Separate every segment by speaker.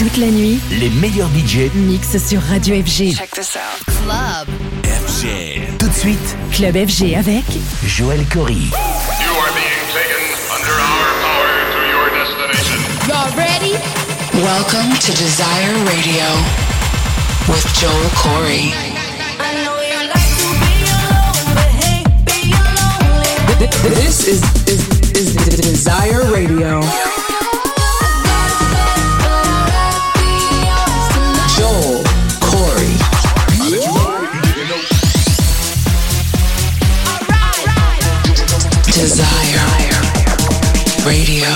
Speaker 1: Toute la nuit,
Speaker 2: les meilleurs DJ
Speaker 1: mixent sur Radio FG.
Speaker 3: Check this out.
Speaker 4: Club
Speaker 2: FG. Tout de suite,
Speaker 1: Club FG avec
Speaker 2: Joël Corry.
Speaker 5: You are being taken under our power to your destination.
Speaker 4: Y'all ready?
Speaker 3: Welcome to Desire Radio with Joel Corey.
Speaker 6: This is, is, is Desire Radio.
Speaker 3: Desire Radio.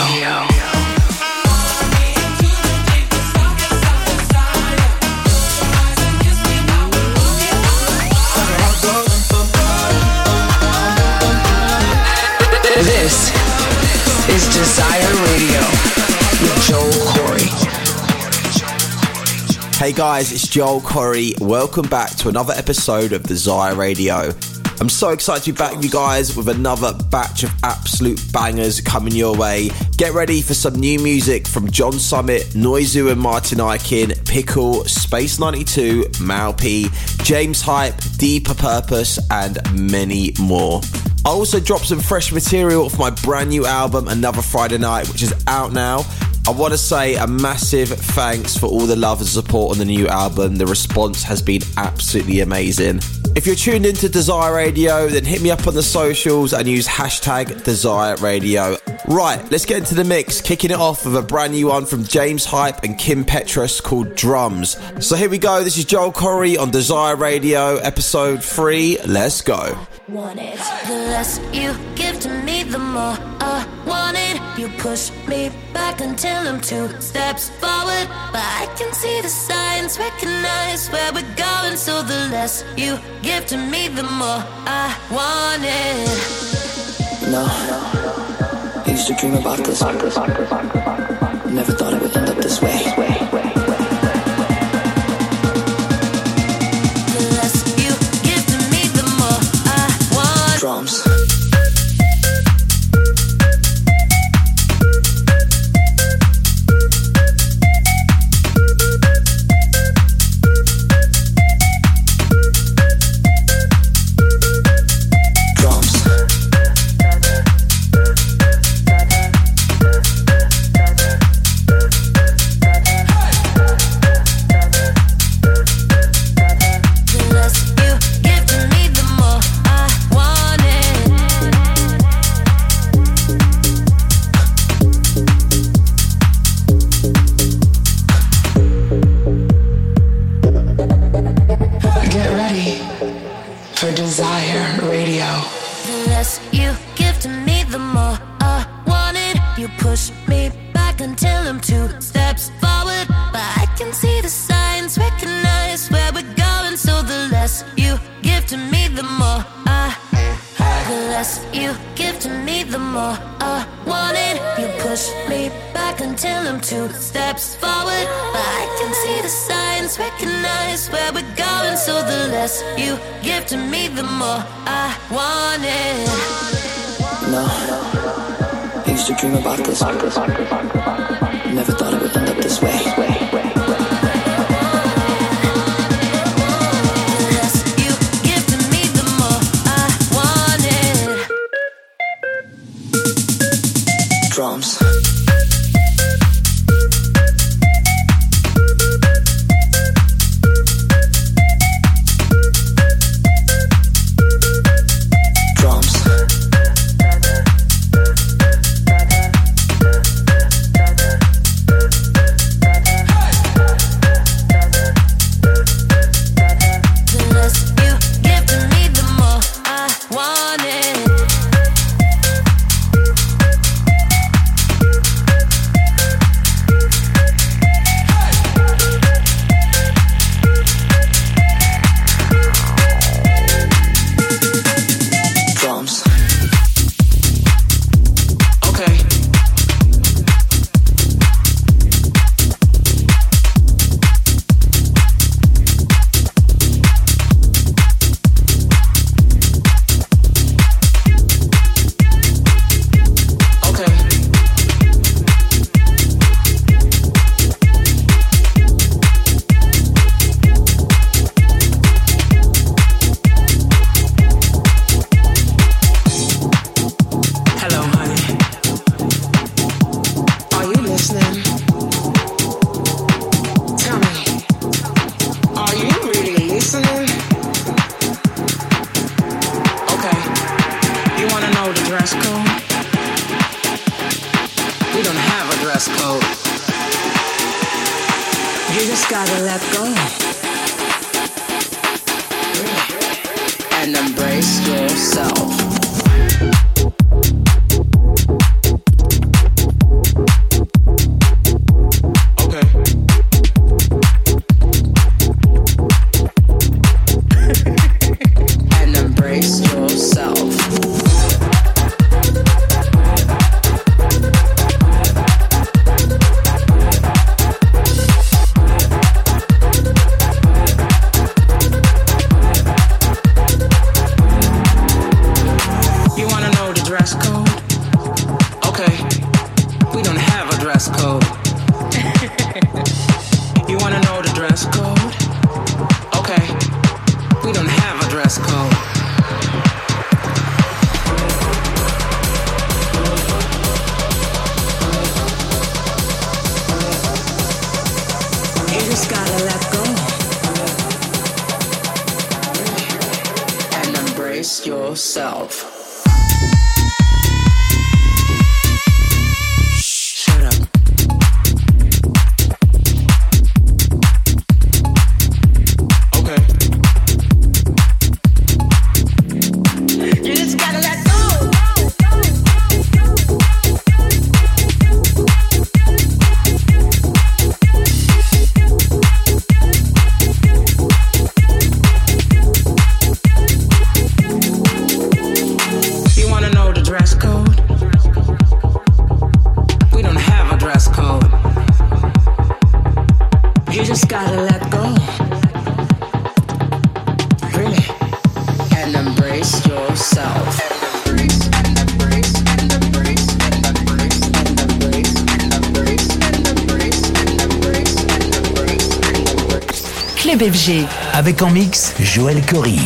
Speaker 3: This is Desire Radio with Joel Corry.
Speaker 7: Hey guys, it's Joel Corry. Welcome back to another episode of the Desire Radio. I'm so excited to be back with you guys with another batch of absolute bangers coming your way. Get ready for some new music from John Summit, Noizu and Martin Ikin, Pickle, Space 92, Malp, James Hype, Deeper Purpose, and many more. I also dropped some fresh material for my brand new album, Another Friday Night, which is out now. I want to say a massive thanks for all the love and support on the new album. The response has been absolutely amazing. If you're tuned into Desire Radio, then hit me up on the socials and use hashtag Desire Radio. Right, let's get into the mix, kicking it off with a brand new one from James Hype and Kim Petras called Drums. So here we go, this is Joel Corry on Desire Radio, episode 3. Let's go.
Speaker 8: want it. The less you give to me, the more I want it. You push me back until I'm two steps forward. But I can see the signs, recognize where we're going. So the less you give to me, the more I want it.
Speaker 6: No. I used to dream about this. Never thought it would end up this way.
Speaker 8: yourself.
Speaker 6: Club FG.
Speaker 2: Avec en mix, Joël
Speaker 1: Cory.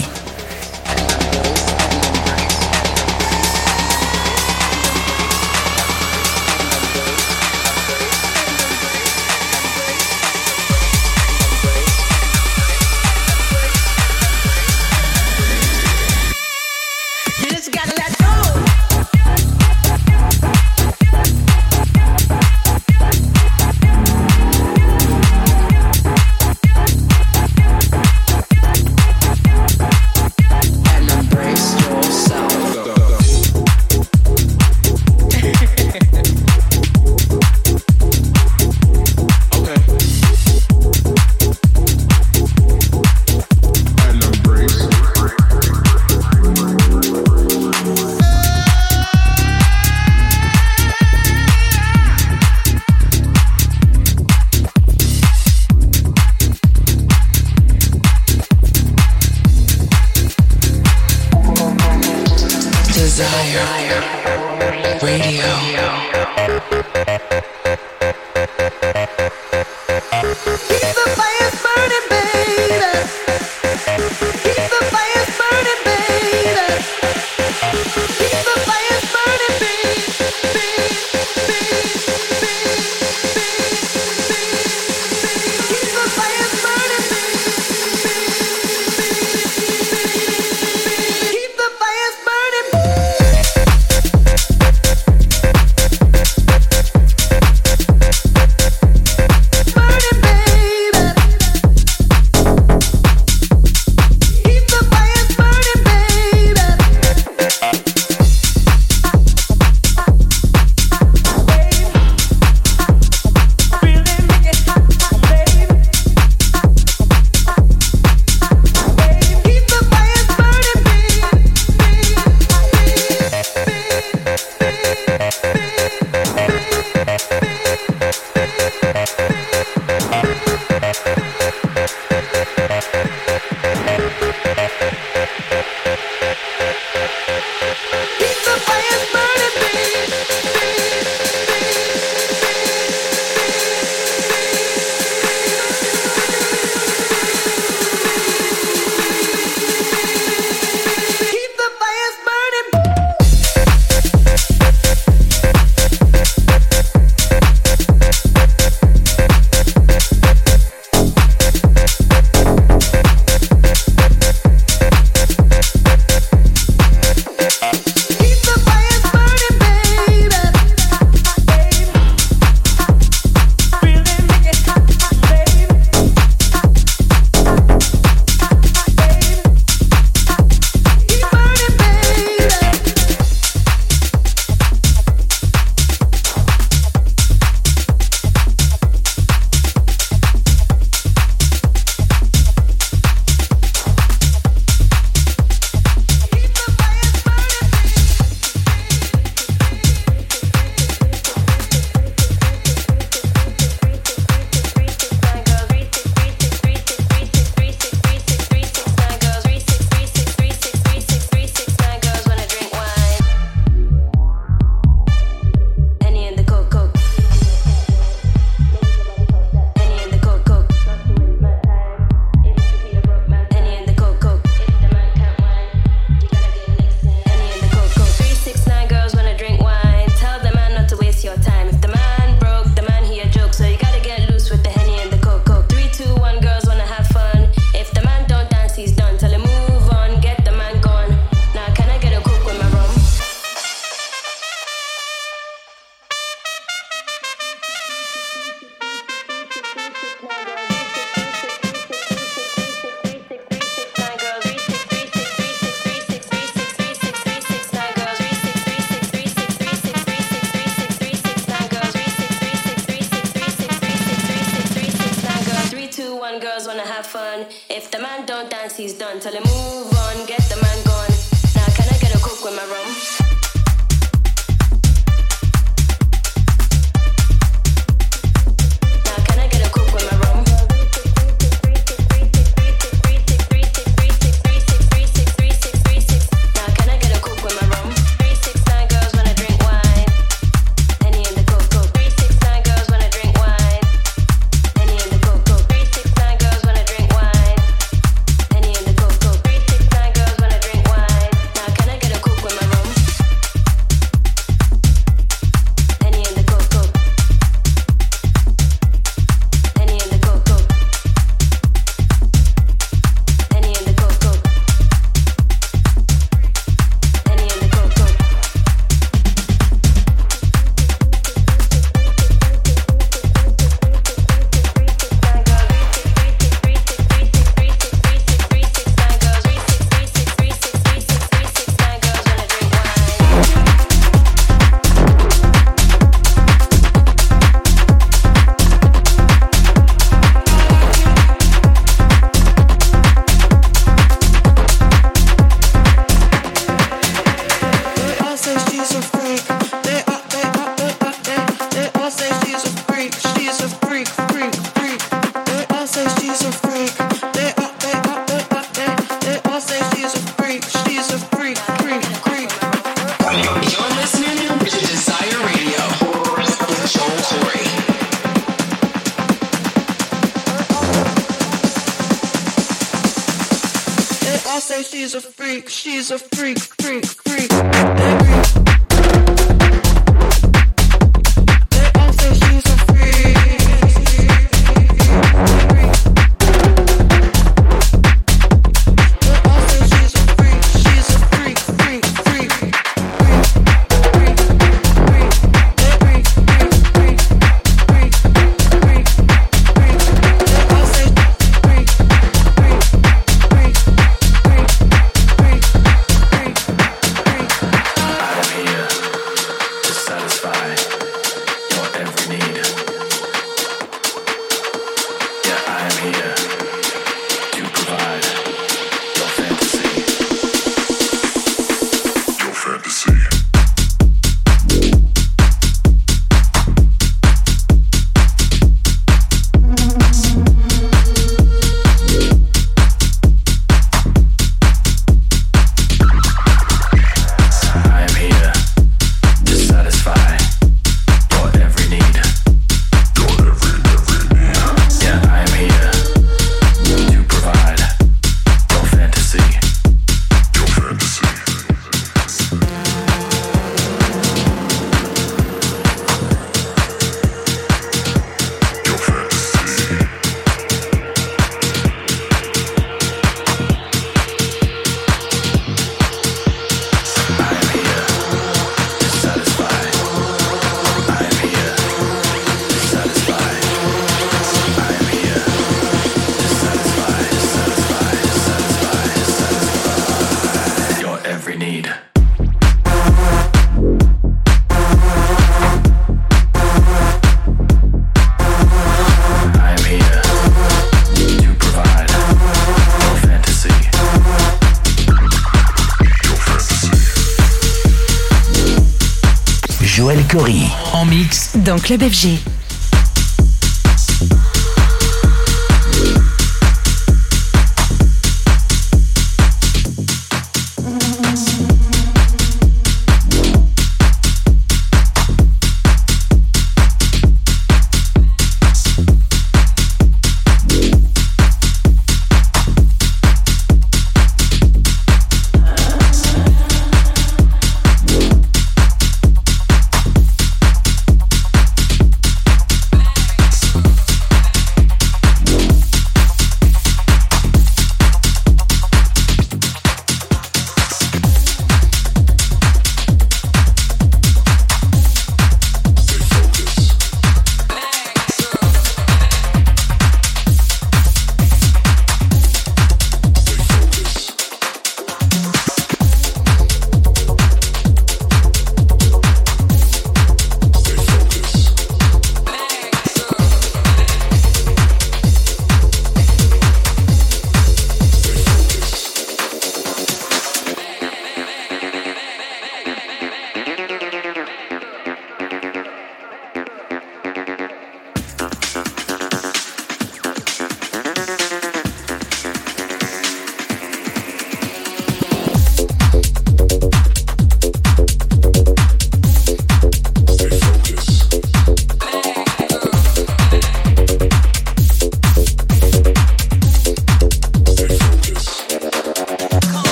Speaker 1: Club FG.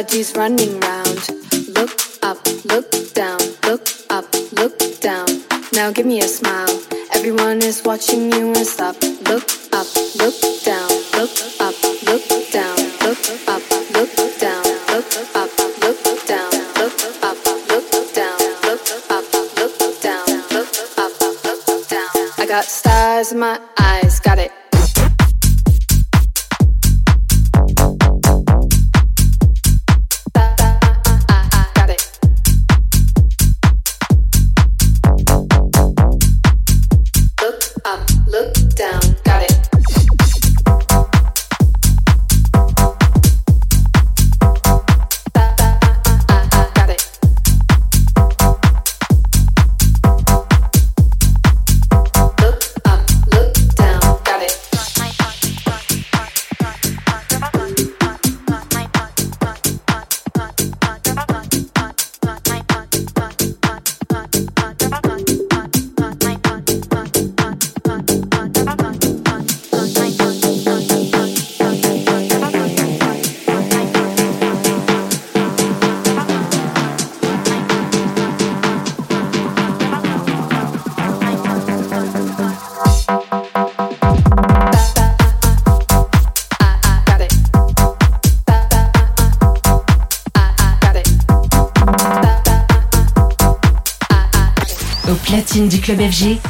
Speaker 4: Everybody's running round. Look up, look down, look up, look down. Now give me a smile. Everyone is watching you and stop. Look up, look down, look up, look down, look up, look down, look up, look down, look up, look down, look up, look down. I got stars in my eyes, got it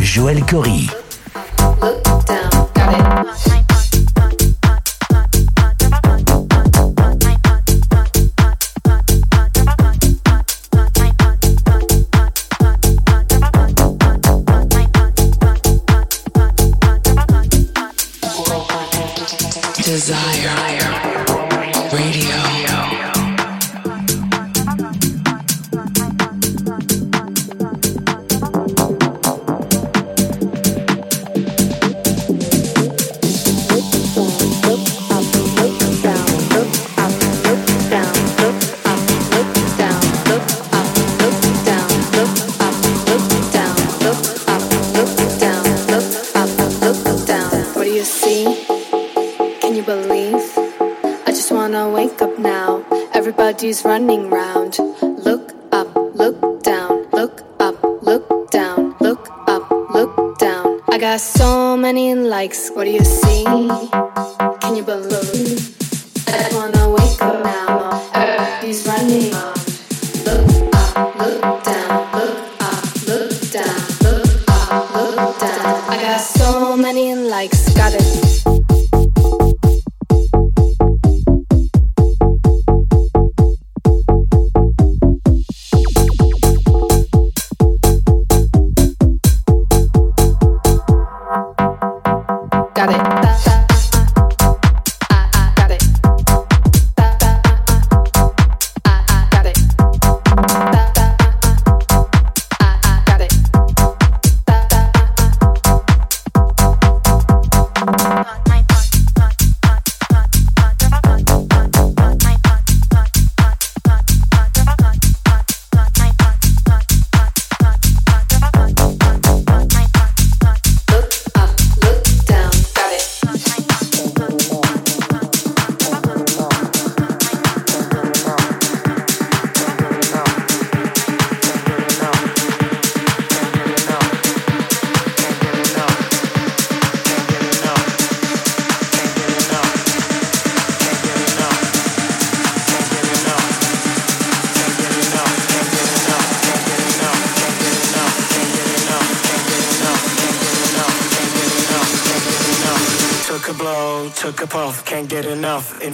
Speaker 9: Joël
Speaker 3: Corry. You see?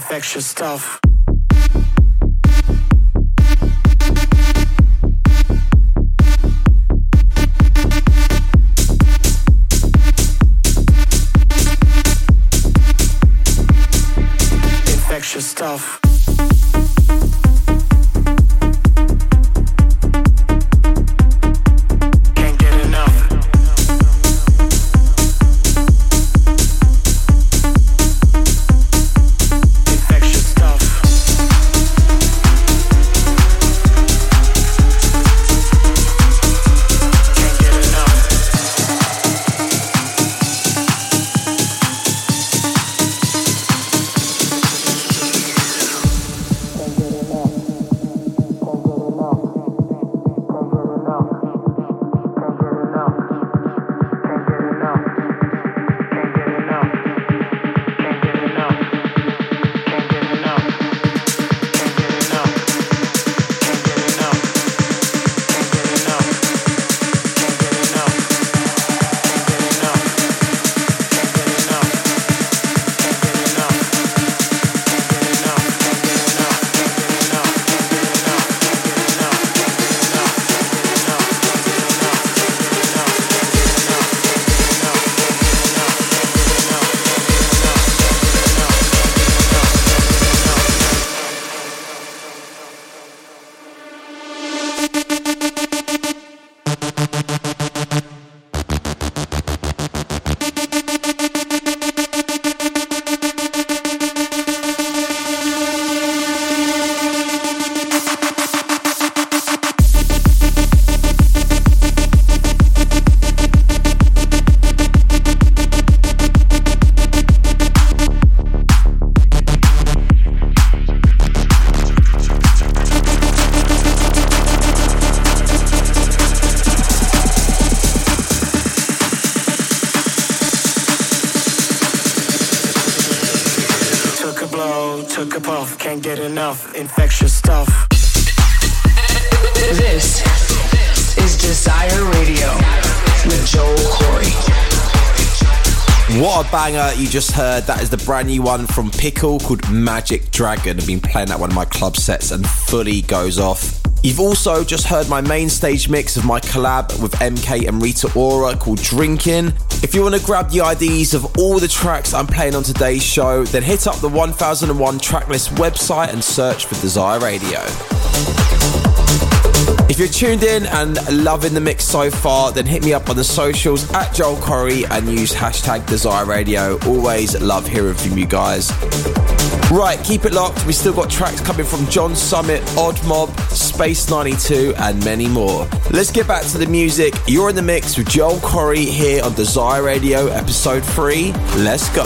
Speaker 3: Infectious stuff.
Speaker 7: You just heard. That is the brand new one from Pickle called Magic Dragon. I've been playing that one of my club sets and fully goes off. You've also just heard my main stage mix of my collab with MK and Rita Ora called Drinking. If you want to grab the IDs of all the tracks I'm playing on today's show, then hit up the 1001 Tracklist website and search for Desire Radio. If you're tuned in and loving the mix so far, then hit me up on the socials at Joel Corry and use hashtag Desire Radio. Always love hearing from you guys. Right, keep it locked. We still got tracks coming from John Summit, Odd Mob, Space 92, and many more. Let's get back to the music. You're in the mix with Joel Corry here on Desire Radio, episode 3. Let's go.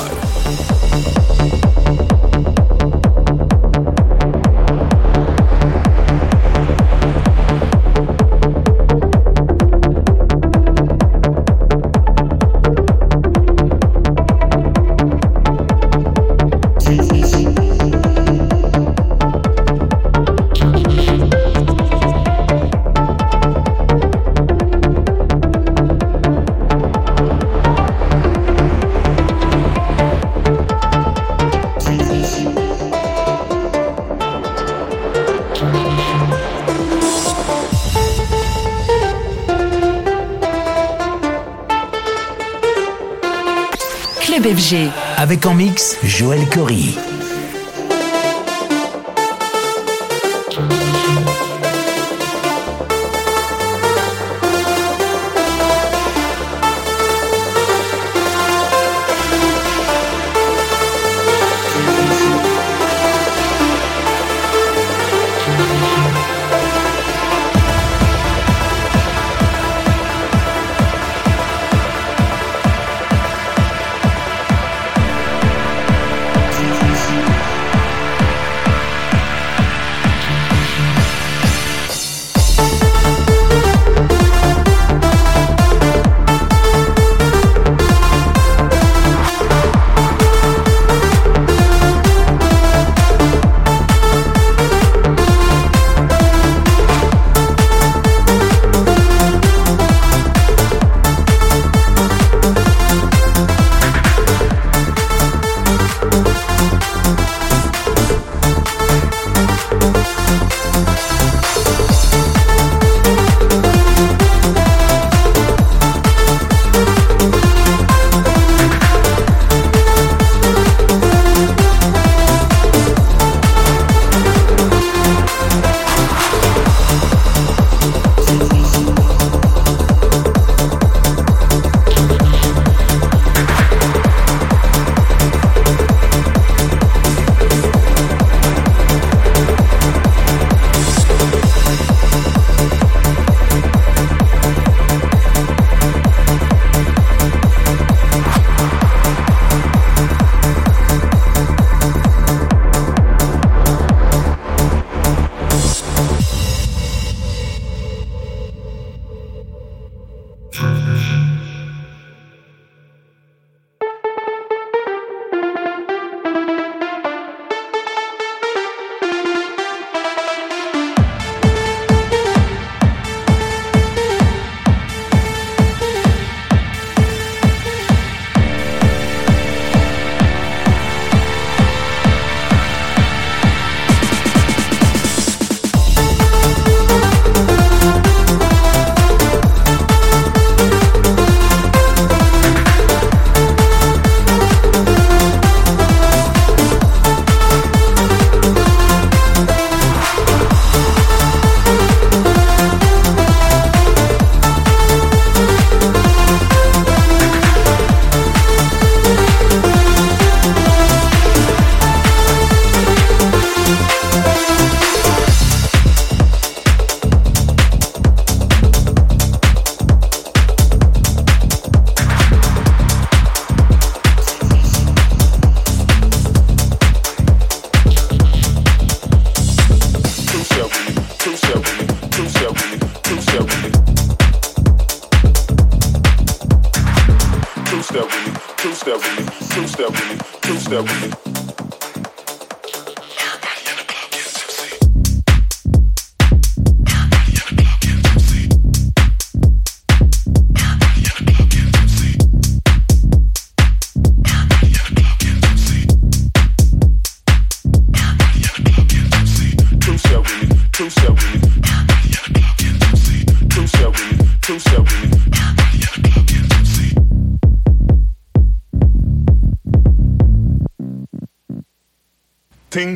Speaker 10: Avec en mix Joël Corry.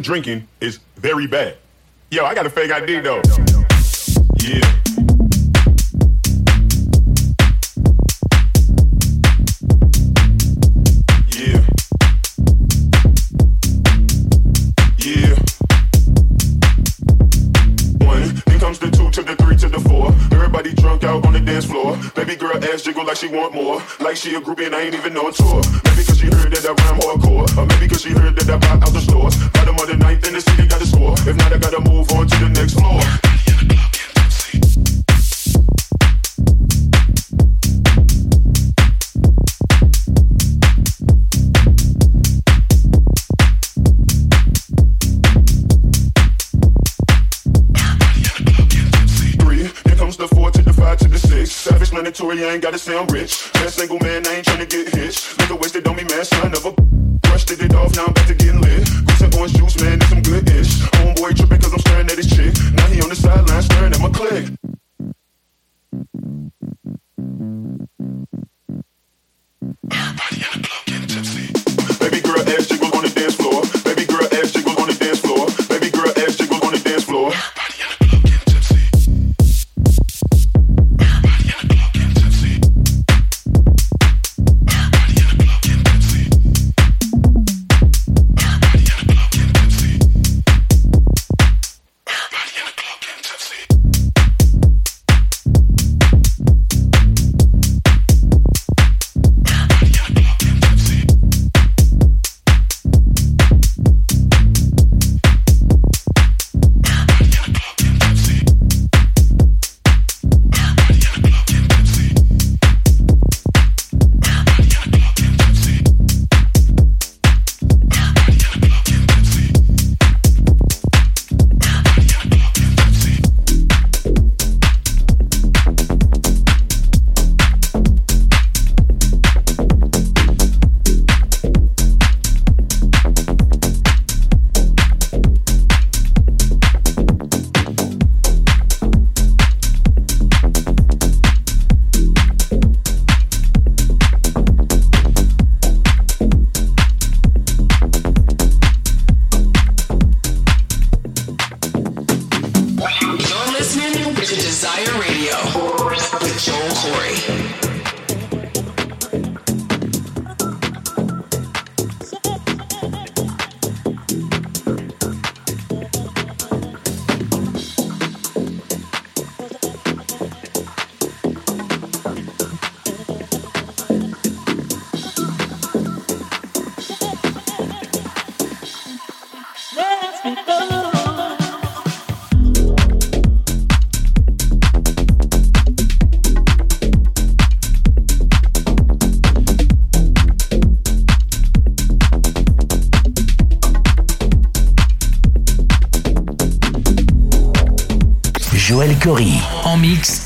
Speaker 10: Drinking is very bad. Yo, I got a fake ID though. Yeah. Jiggle like she want more. Like she a groupie and I ain't even on tour. Maybe cause she heard that I rhyme hardcore. Or maybe cause she heard that I buy out the stores. Bottom of the ninth in the city got a score. If not, I gotta move on to the next floor. Tory, I ain't gotta sound rich. Just single man, I ain't tryna get hitched. Nigga wasted on me, man, son of a. Brushed it off, now I'm back to getting lit. Goose and orange juice, man,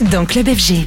Speaker 11: dans Club FG.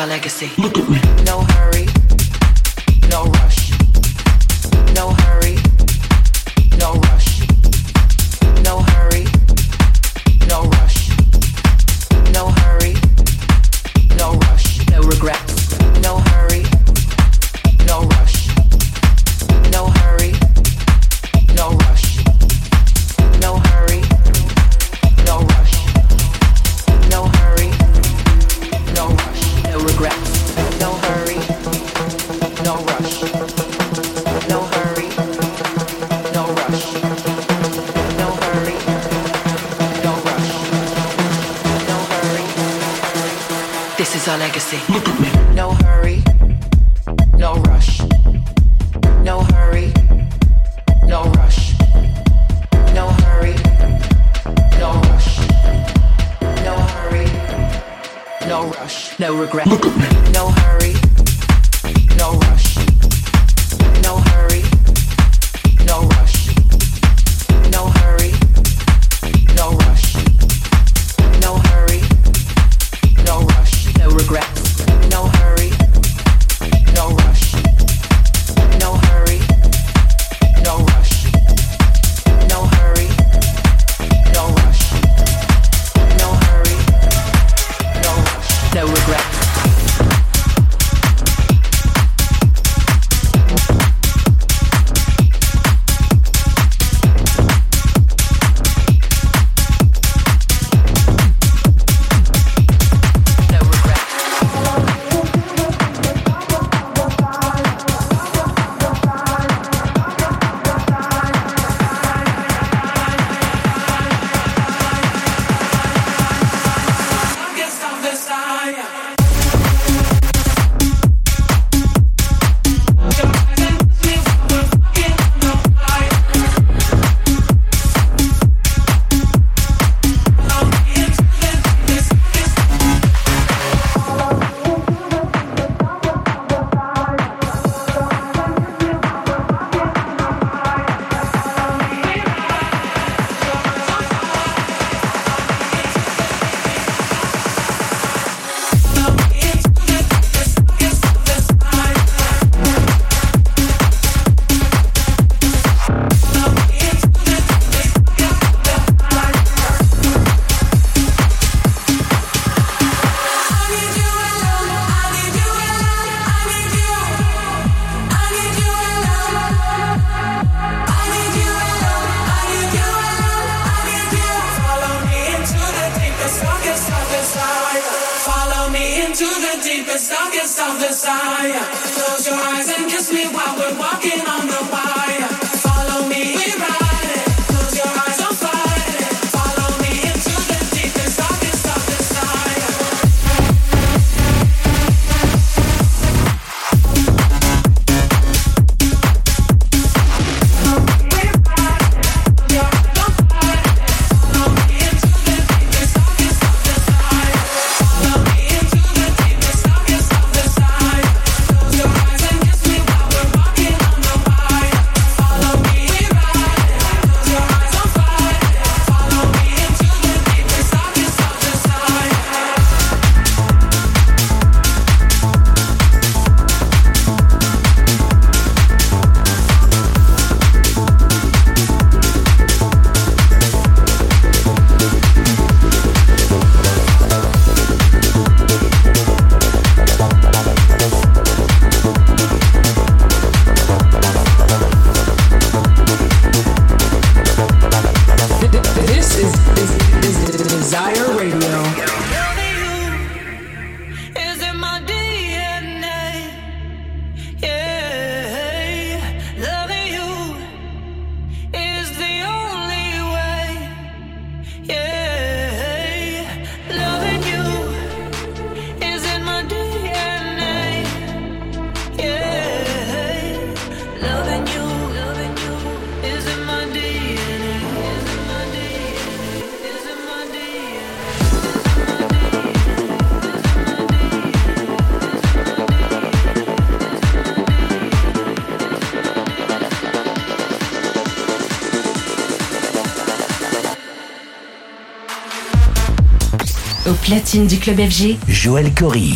Speaker 1: our legacy.
Speaker 3: Look at me.
Speaker 11: No hurry.
Speaker 1: platine du club FG,
Speaker 2: Joël
Speaker 12: Cory.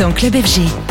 Speaker 6: Dans Club FG.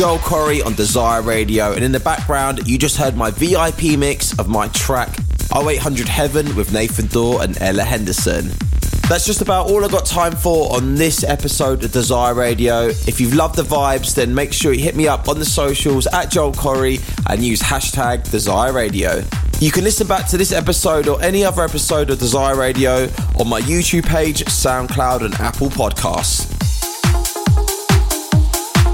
Speaker 7: Joel Corry on Desire Radio, and in the background, you just heard my VIP mix of my track 0800 Heaven with Nathan Dawe and Ella Henderson. That's just about all I got time for on this episode of Desire Radio. If you've loved the vibes, then make sure you hit me up on the socials at Joel Corry and use hashtag Desire Radio. You can listen back to this episode or any other episode of Desire Radio on my YouTube page, SoundCloud, and Apple Podcasts.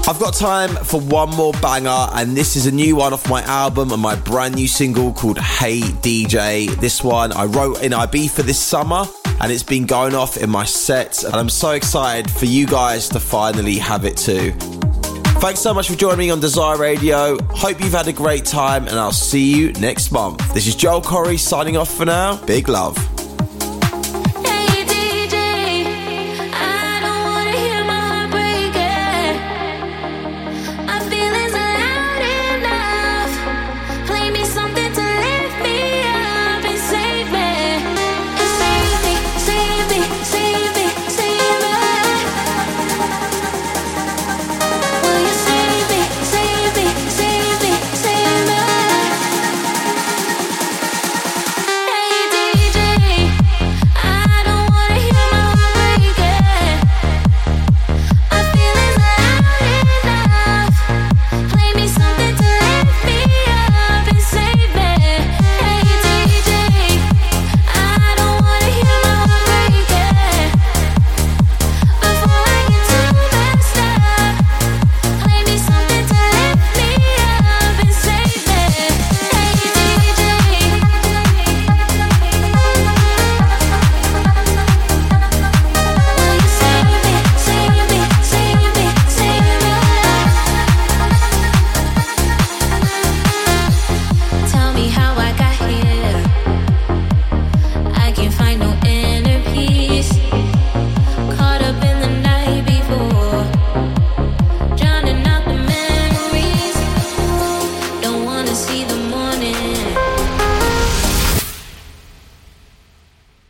Speaker 7: I've got time for one more banger, and this is a new one off my album and my brand new single called Hey DJ. This one I wrote in IB for this summer, and it's been going off in my sets, and I'm so excited for you guys to finally have it too. Thanks so much for joining me on Desire Radio. Hope you've had a great time, and I'll see you next month. This is Joel Corry signing off for now. Big love.